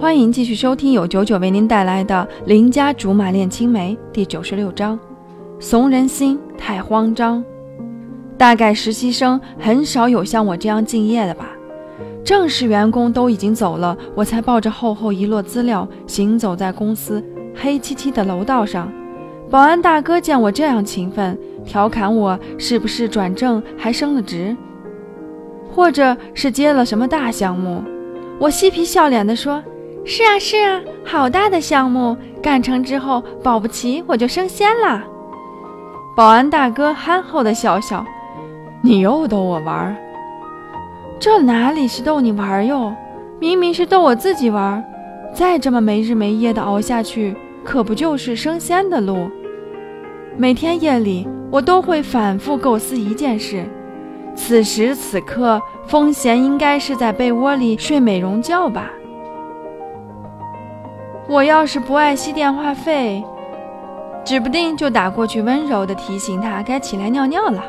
欢迎继续收听由九九为您带来的《邻家竹马恋青梅》第九十六章：怂人心太慌张。大概实习生很少有像我这样敬业的吧？正式员工都已经走了，我才抱着厚厚一摞资料行走在公司黑漆漆的楼道上。保安大哥见我这样勤奋，调侃我是不是转正还升了职，或者是接了什么大项目。我嬉皮笑脸地说。是啊是啊，好大的项目，干成之后保不齐我就升仙了。保安大哥憨厚的笑笑：“你又逗我玩儿？这哪里是逗你玩哟，明明是逗我自己玩。再这么没日没夜的熬下去，可不就是升仙的路？每天夜里我都会反复构思一件事：此时此刻，风贤应该是在被窝里睡美容觉吧？”我要是不爱惜电话费，指不定就打过去，温柔地提醒他该起来尿尿了，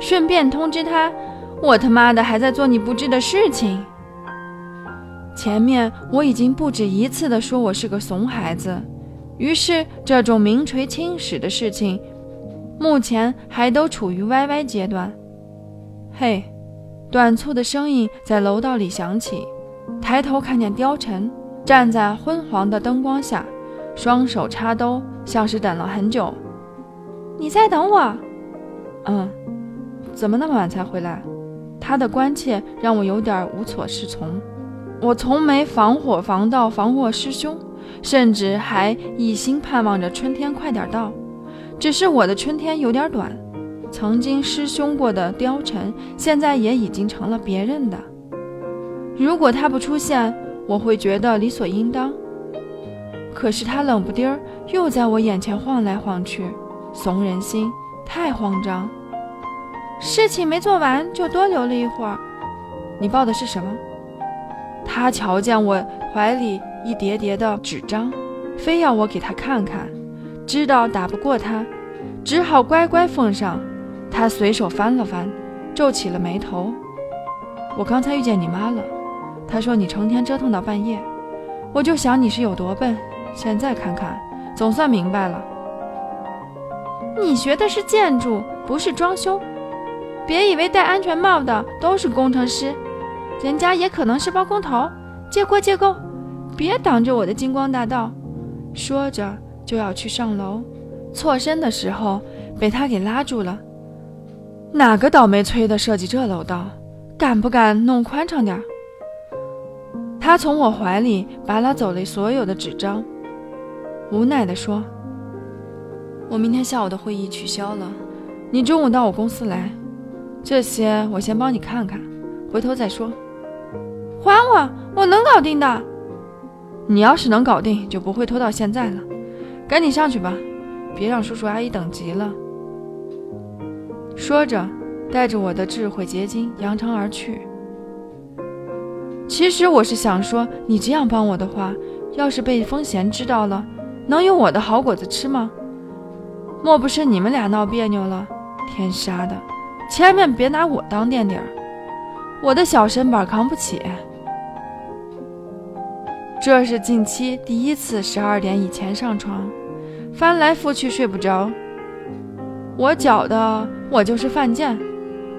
顺便通知他，我他妈的还在做你不知的事情。前面我已经不止一次地说我是个怂孩子，于是这种名垂青史的事情，目前还都处于 YY 阶段。嘿，短促的声音在楼道里响起，抬头看见貂蝉。站在昏黄的灯光下，双手插兜，像是等了很久。你在等我？嗯。怎么那么晚才回来？他的关切让我有点无所适从。我从没防火防盗防过师兄，甚至还一心盼望着春天快点到。只是我的春天有点短。曾经师兄过的貂蝉，现在也已经成了别人的。如果他不出现，我会觉得理所应当，可是他冷不丁儿又在我眼前晃来晃去，怂人心，太慌张。事情没做完就多留了一会儿。你报的是什么？他瞧见我怀里一叠叠的纸张，非要我给他看看，知道打不过他，只好乖乖奉上。他随手翻了翻，皱起了眉头。我刚才遇见你妈了。他说：“你成天折腾到半夜，我就想你是有多笨。现在看看，总算明白了。你学的是建筑，不是装修。别以为戴安全帽的都是工程师，人家也可能是包工头。借过借过，别挡着我的金光大道。”说着就要去上楼，错身的时候被他给拉住了。哪个倒霉催的设计这楼道？敢不敢弄宽敞点？他从我怀里拔拉走了所有的纸张，无奈地说：“我明天下午的会议取消了，你中午到我公司来，这些我先帮你看看，回头再说。还我，我能搞定的。你要是能搞定，就不会拖到现在了。赶紧上去吧，别让叔叔阿姨等急了。”说着，带着我的智慧结晶扬长而去。其实我是想说，你这样帮我的话，要是被风贤知道了，能有我的好果子吃吗？莫不是你们俩闹别扭了？天杀的，千万别拿我当垫底儿，我的小身板扛不起。这是近期第一次十二点以前上床，翻来覆去睡不着。我觉得我就是犯贱。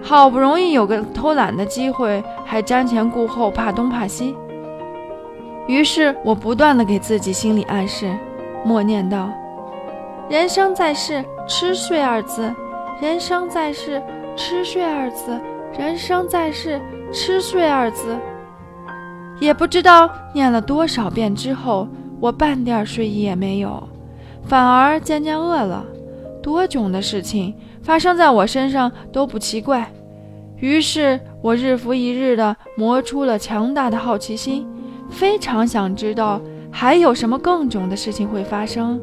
好不容易有个偷懒的机会，还瞻前顾后，怕东怕西。于是我不断的给自己心理暗示，默念道：“人生在世，吃睡二字；人生在世，吃睡二字；人生在世，吃睡二字。”也不知道念了多少遍之后，我半点睡意也没有，反而渐渐饿了。多囧的事情！发生在我身上都不奇怪，于是我日复一日地磨出了强大的好奇心，非常想知道还有什么更囧的事情会发生。